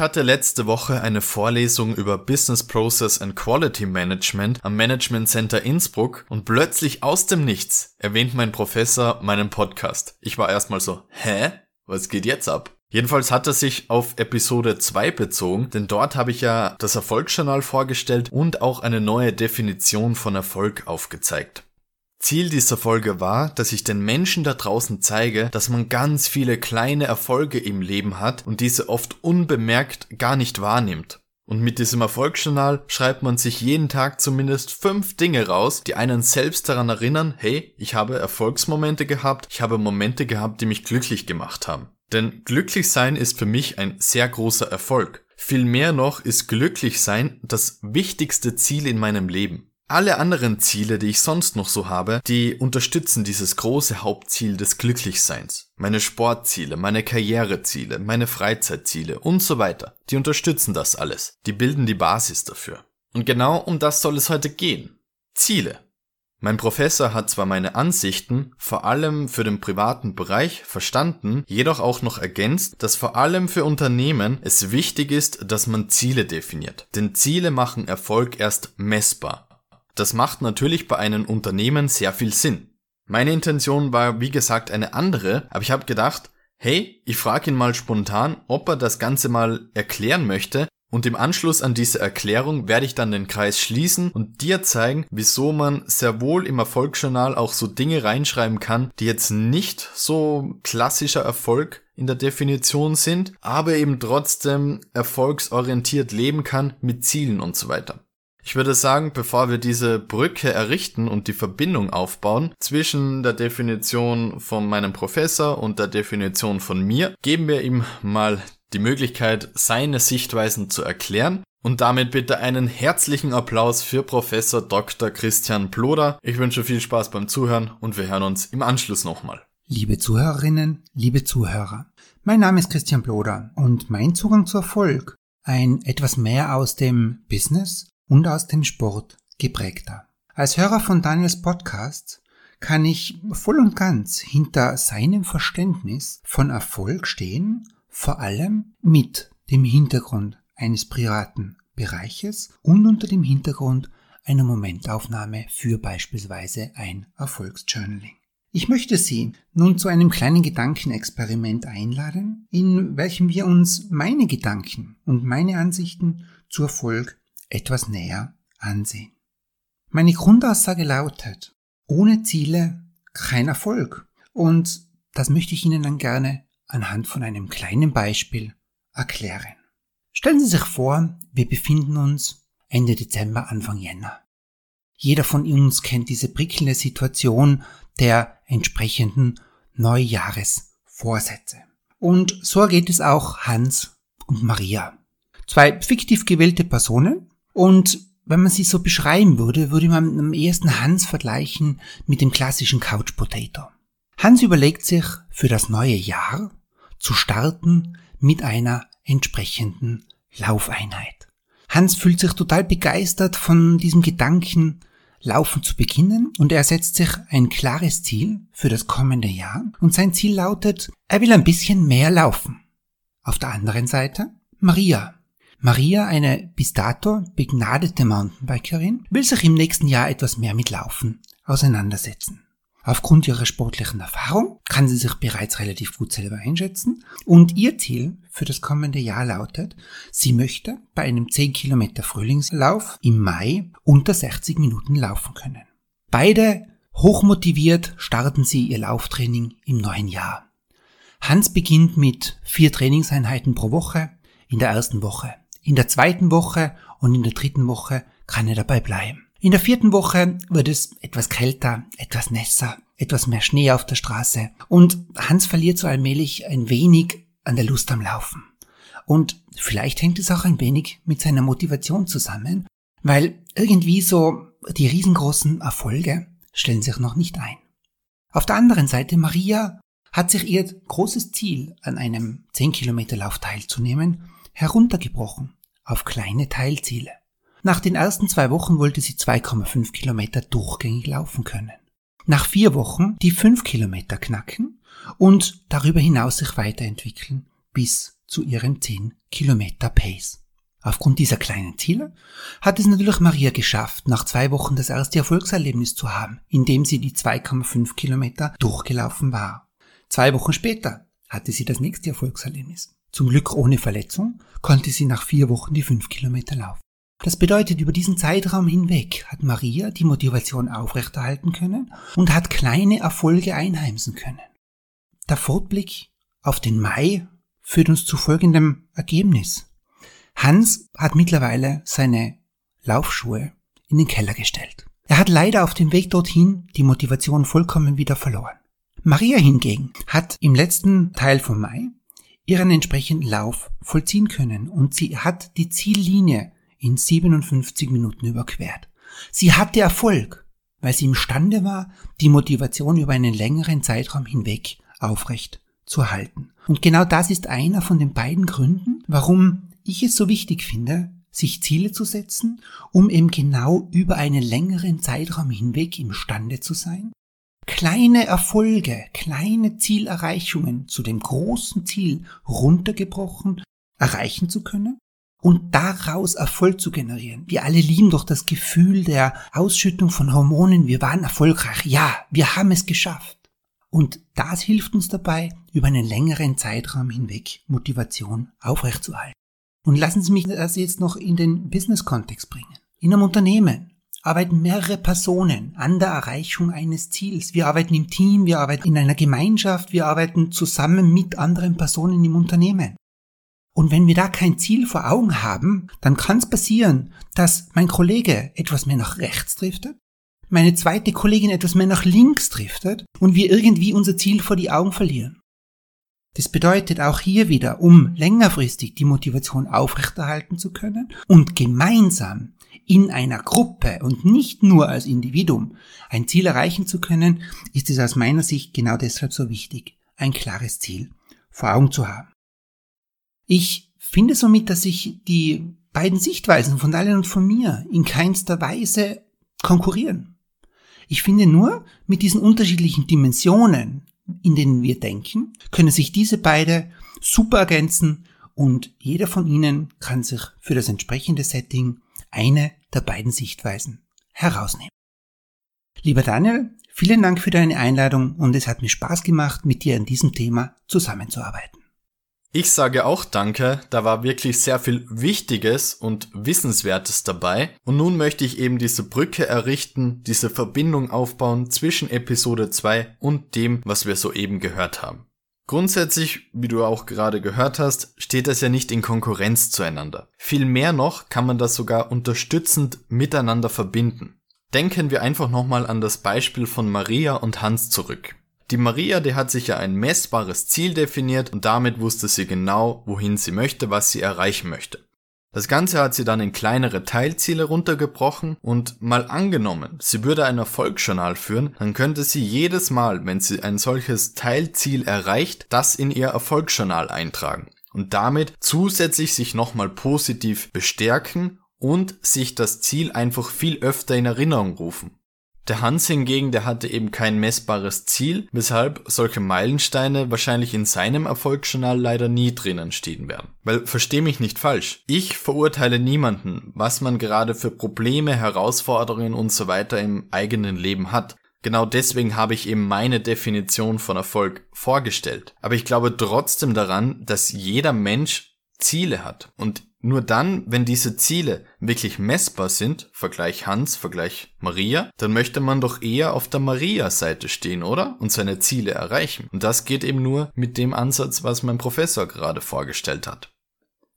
Ich hatte letzte Woche eine Vorlesung über Business Process and Quality Management am Management Center Innsbruck und plötzlich aus dem Nichts erwähnt mein Professor meinen Podcast. Ich war erstmal so, hä? Was geht jetzt ab? Jedenfalls hat er sich auf Episode 2 bezogen, denn dort habe ich ja das Erfolgsjournal vorgestellt und auch eine neue Definition von Erfolg aufgezeigt. Ziel dieser Folge war, dass ich den Menschen da draußen zeige, dass man ganz viele kleine Erfolge im Leben hat und diese oft unbemerkt gar nicht wahrnimmt. Und mit diesem Erfolgsjournal schreibt man sich jeden Tag zumindest fünf Dinge raus, die einen selbst daran erinnern, hey, ich habe Erfolgsmomente gehabt, ich habe Momente gehabt, die mich glücklich gemacht haben. Denn glücklich sein ist für mich ein sehr großer Erfolg. Vielmehr noch ist glücklich sein das wichtigste Ziel in meinem Leben. Alle anderen Ziele, die ich sonst noch so habe, die unterstützen dieses große Hauptziel des Glücklichseins. Meine Sportziele, meine Karriereziele, meine Freizeitziele und so weiter. Die unterstützen das alles. Die bilden die Basis dafür. Und genau um das soll es heute gehen. Ziele. Mein Professor hat zwar meine Ansichten, vor allem für den privaten Bereich, verstanden, jedoch auch noch ergänzt, dass vor allem für Unternehmen es wichtig ist, dass man Ziele definiert. Denn Ziele machen Erfolg erst messbar. Das macht natürlich bei einem Unternehmen sehr viel Sinn. Meine Intention war, wie gesagt, eine andere, aber ich habe gedacht, hey, ich frage ihn mal spontan, ob er das Ganze mal erklären möchte, und im Anschluss an diese Erklärung werde ich dann den Kreis schließen und dir zeigen, wieso man sehr wohl im Erfolgsjournal auch so Dinge reinschreiben kann, die jetzt nicht so klassischer Erfolg in der Definition sind, aber eben trotzdem erfolgsorientiert leben kann mit Zielen und so weiter. Ich würde sagen, bevor wir diese Brücke errichten und die Verbindung aufbauen zwischen der Definition von meinem Professor und der Definition von mir, geben wir ihm mal die Möglichkeit, seine Sichtweisen zu erklären. Und damit bitte einen herzlichen Applaus für Professor Dr. Christian Ploder. Ich wünsche viel Spaß beim Zuhören und wir hören uns im Anschluss nochmal. Liebe Zuhörerinnen, liebe Zuhörer, mein Name ist Christian Ploder und mein Zugang zu Erfolg, ein etwas mehr aus dem Business und aus dem Sport geprägter. Als Hörer von Daniels Podcast kann ich voll und ganz hinter seinem Verständnis von Erfolg stehen vor allem mit dem Hintergrund eines privaten Bereiches und unter dem Hintergrund einer Momentaufnahme für beispielsweise ein Erfolgsjournaling. Ich möchte Sie nun zu einem kleinen Gedankenexperiment einladen, in welchem wir uns meine Gedanken und meine Ansichten zu Erfolg etwas näher ansehen. Meine Grundaussage lautet, ohne Ziele kein Erfolg. Und das möchte ich Ihnen dann gerne anhand von einem kleinen Beispiel erklären. Stellen Sie sich vor, wir befinden uns Ende Dezember, Anfang Jänner. Jeder von uns kennt diese prickelnde Situation der entsprechenden Neujahresvorsätze. Und so geht es auch Hans und Maria. Zwei fiktiv gewählte Personen und wenn man sie so beschreiben würde, würde man am ehesten Hans vergleichen mit dem klassischen Couch Potato. Hans überlegt sich für das neue Jahr zu starten mit einer entsprechenden Laufeinheit. Hans fühlt sich total begeistert von diesem Gedanken, Laufen zu beginnen und er setzt sich ein klares Ziel für das kommende Jahr und sein Ziel lautet, er will ein bisschen mehr laufen. Auf der anderen Seite Maria. Maria, eine bis dato begnadete Mountainbikerin, will sich im nächsten Jahr etwas mehr mit Laufen auseinandersetzen. Aufgrund ihrer sportlichen Erfahrung kann sie sich bereits relativ gut selber einschätzen und ihr Ziel für das kommende Jahr lautet, sie möchte bei einem 10 Kilometer Frühlingslauf im Mai unter 60 Minuten laufen können. Beide hochmotiviert starten sie ihr Lauftraining im neuen Jahr. Hans beginnt mit vier Trainingseinheiten pro Woche in der ersten Woche. In der zweiten Woche und in der dritten Woche kann er dabei bleiben. In der vierten Woche wird es etwas kälter, etwas nässer, etwas mehr Schnee auf der Straße und Hans verliert so allmählich ein wenig an der Lust am Laufen. Und vielleicht hängt es auch ein wenig mit seiner Motivation zusammen, weil irgendwie so die riesengroßen Erfolge stellen sich noch nicht ein. Auf der anderen Seite, Maria hat sich ihr großes Ziel, an einem 10 Kilometer Lauf teilzunehmen, heruntergebrochen auf kleine Teilziele. Nach den ersten zwei Wochen wollte sie 2,5 Kilometer durchgängig laufen können. Nach vier Wochen die 5 Kilometer knacken und darüber hinaus sich weiterentwickeln bis zu ihren 10 Kilometer Pace. Aufgrund dieser kleinen Ziele hat es natürlich Maria geschafft, nach zwei Wochen das erste Erfolgserlebnis zu haben, indem sie die 2,5 Kilometer durchgelaufen war. Zwei Wochen später hatte sie das nächste Erfolgserlebnis. Zum Glück ohne Verletzung konnte sie nach vier Wochen die 5 Kilometer laufen. Das bedeutet, über diesen Zeitraum hinweg hat Maria die Motivation aufrechterhalten können und hat kleine Erfolge einheimsen können. Der Fortblick auf den Mai führt uns zu folgendem Ergebnis. Hans hat mittlerweile seine Laufschuhe in den Keller gestellt. Er hat leider auf dem Weg dorthin die Motivation vollkommen wieder verloren. Maria hingegen hat im letzten Teil vom Mai ihren entsprechenden Lauf vollziehen können und sie hat die Ziellinie in 57 Minuten überquert. Sie hatte Erfolg, weil sie imstande war, die Motivation über einen längeren Zeitraum hinweg aufrecht zu halten. Und genau das ist einer von den beiden Gründen, warum ich es so wichtig finde, sich Ziele zu setzen, um eben genau über einen längeren Zeitraum hinweg imstande zu sein, kleine Erfolge, kleine Zielerreichungen zu dem großen Ziel runtergebrochen erreichen zu können und daraus Erfolg zu generieren. Wir alle lieben doch das Gefühl der Ausschüttung von Hormonen. Wir waren erfolgreich. Ja, wir haben es geschafft. Und das hilft uns dabei, über einen längeren Zeitraum hinweg Motivation aufrechtzuerhalten. Und lassen Sie mich das jetzt noch in den Business-Kontext bringen. In einem Unternehmen arbeiten mehrere Personen an der Erreichung eines Ziels. Wir arbeiten im Team, wir arbeiten in einer Gemeinschaft, wir arbeiten zusammen mit anderen Personen im Unternehmen. Und wenn wir da kein Ziel vor Augen haben, dann kann es passieren, dass mein Kollege etwas mehr nach rechts driftet, meine zweite Kollegin etwas mehr nach links driftet und wir irgendwie unser Ziel vor die Augen verlieren. Das bedeutet auch hier wieder, um längerfristig die Motivation aufrechterhalten zu können und gemeinsam in einer Gruppe und nicht nur als Individuum ein Ziel erreichen zu können, ist es aus meiner Sicht genau deshalb so wichtig, ein klares Ziel vor Augen zu haben. Ich finde somit, dass sich die beiden Sichtweisen von Dalian und von mir in keinster Weise konkurrieren. Ich finde nur, mit diesen unterschiedlichen Dimensionen, in denen wir denken, können sich diese beide super ergänzen und jeder von ihnen kann sich für das entsprechende Setting eine der beiden Sichtweisen herausnehmen. Lieber Daniel, vielen Dank für deine Einladung und es hat mir Spaß gemacht, mit dir an diesem Thema zusammenzuarbeiten. Ich sage auch danke, da war wirklich sehr viel Wichtiges und Wissenswertes dabei. Und nun möchte ich eben diese Brücke errichten, diese Verbindung aufbauen zwischen Episode 2 und dem, was wir soeben gehört haben. Grundsätzlich, wie du auch gerade gehört hast, steht das ja nicht in Konkurrenz zueinander. Vielmehr noch kann man das sogar unterstützend miteinander verbinden. Denken wir einfach nochmal an das Beispiel von Maria und Hans zurück. Die Maria, die hat sich ja ein messbares Ziel definiert und damit wusste sie genau, wohin sie möchte, was sie erreichen möchte. Das Ganze hat sie dann in kleinere Teilziele runtergebrochen und mal angenommen, sie würde ein Erfolgsjournal führen, dann könnte sie jedes Mal, wenn sie ein solches Teilziel erreicht, das in ihr Erfolgsjournal eintragen und damit zusätzlich sich nochmal positiv bestärken und sich das Ziel einfach viel öfter in Erinnerung rufen. Der Hans hingegen, der hatte eben kein messbares Ziel, weshalb solche Meilensteine wahrscheinlich in seinem Erfolgsjournal leider nie drinnen stehen werden. Weil versteh mich nicht falsch, ich verurteile niemanden, was man gerade für Probleme, Herausforderungen und so weiter im eigenen Leben hat. Genau deswegen habe ich eben meine Definition von Erfolg vorgestellt. Aber ich glaube trotzdem daran, dass jeder Mensch Ziele hat und nur dann, wenn diese Ziele wirklich messbar sind, Vergleich Hans, Vergleich Maria, dann möchte man doch eher auf der Maria-Seite stehen, oder? Und seine Ziele erreichen. Und das geht eben nur mit dem Ansatz, was mein Professor gerade vorgestellt hat.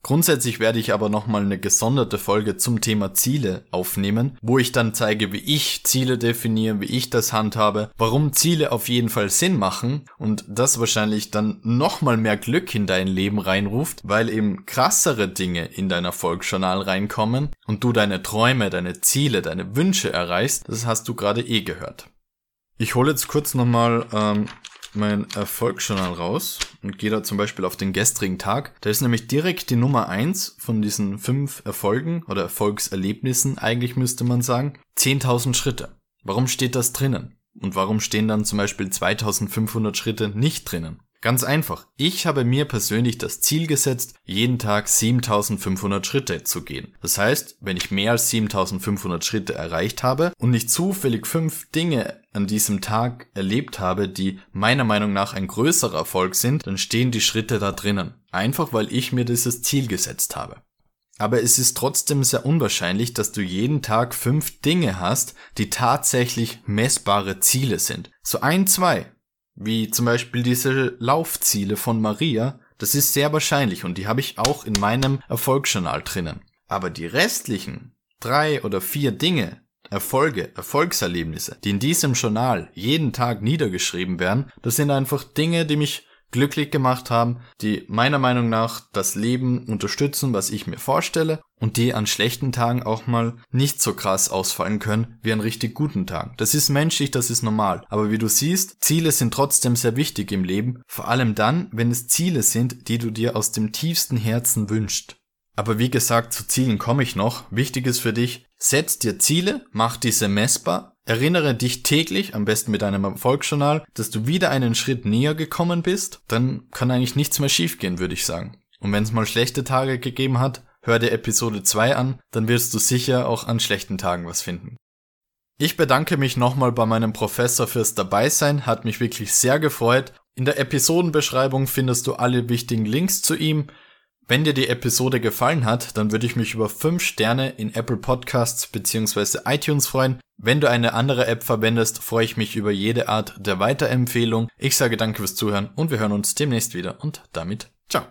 Grundsätzlich werde ich aber nochmal eine gesonderte Folge zum Thema Ziele aufnehmen, wo ich dann zeige, wie ich Ziele definiere, wie ich das handhabe, warum Ziele auf jeden Fall Sinn machen und das wahrscheinlich dann nochmal mehr Glück in dein Leben reinruft, weil eben krassere Dinge in dein Erfolgsjournal reinkommen und du deine Träume, deine Ziele, deine Wünsche erreichst, das hast du gerade eh gehört. Ich hole jetzt kurz nochmal ähm, mein Erfolgsjournal raus und gehe da zum Beispiel auf den gestrigen Tag. Da ist nämlich direkt die Nummer eins von diesen fünf Erfolgen oder Erfolgserlebnissen, eigentlich müsste man sagen, 10.000 Schritte. Warum steht das drinnen? Und warum stehen dann zum Beispiel 2500 Schritte nicht drinnen? Ganz einfach. Ich habe mir persönlich das Ziel gesetzt, jeden Tag 7500 Schritte zu gehen. Das heißt, wenn ich mehr als 7500 Schritte erreicht habe und nicht zufällig fünf Dinge an diesem Tag erlebt habe, die meiner Meinung nach ein größerer Erfolg sind, dann stehen die Schritte da drinnen. Einfach weil ich mir dieses Ziel gesetzt habe. Aber es ist trotzdem sehr unwahrscheinlich, dass du jeden Tag fünf Dinge hast, die tatsächlich messbare Ziele sind. So ein, zwei, wie zum Beispiel diese Laufziele von Maria, das ist sehr wahrscheinlich und die habe ich auch in meinem Erfolgsjournal drinnen. Aber die restlichen drei oder vier Dinge, Erfolge, Erfolgserlebnisse, die in diesem Journal jeden Tag niedergeschrieben werden, das sind einfach Dinge, die mich glücklich gemacht haben, die meiner Meinung nach das Leben unterstützen, was ich mir vorstelle und die an schlechten Tagen auch mal nicht so krass ausfallen können wie an richtig guten Tagen. Das ist menschlich, das ist normal. Aber wie du siehst, Ziele sind trotzdem sehr wichtig im Leben, vor allem dann, wenn es Ziele sind, die du dir aus dem tiefsten Herzen wünschst. Aber wie gesagt, zu Zielen komme ich noch. Wichtig ist für dich, setz dir Ziele, mach diese messbar Erinnere dich täglich, am besten mit einem Erfolgsjournal, dass du wieder einen Schritt näher gekommen bist, dann kann eigentlich nichts mehr schiefgehen, würde ich sagen. Und wenn es mal schlechte Tage gegeben hat, hör dir Episode 2 an, dann wirst du sicher auch an schlechten Tagen was finden. Ich bedanke mich nochmal bei meinem Professor fürs Dabeisein, hat mich wirklich sehr gefreut. In der Episodenbeschreibung findest du alle wichtigen Links zu ihm. Wenn dir die Episode gefallen hat, dann würde ich mich über 5 Sterne in Apple Podcasts bzw. iTunes freuen. Wenn du eine andere App verwendest, freue ich mich über jede Art der Weiterempfehlung. Ich sage danke fürs Zuhören und wir hören uns demnächst wieder und damit ciao.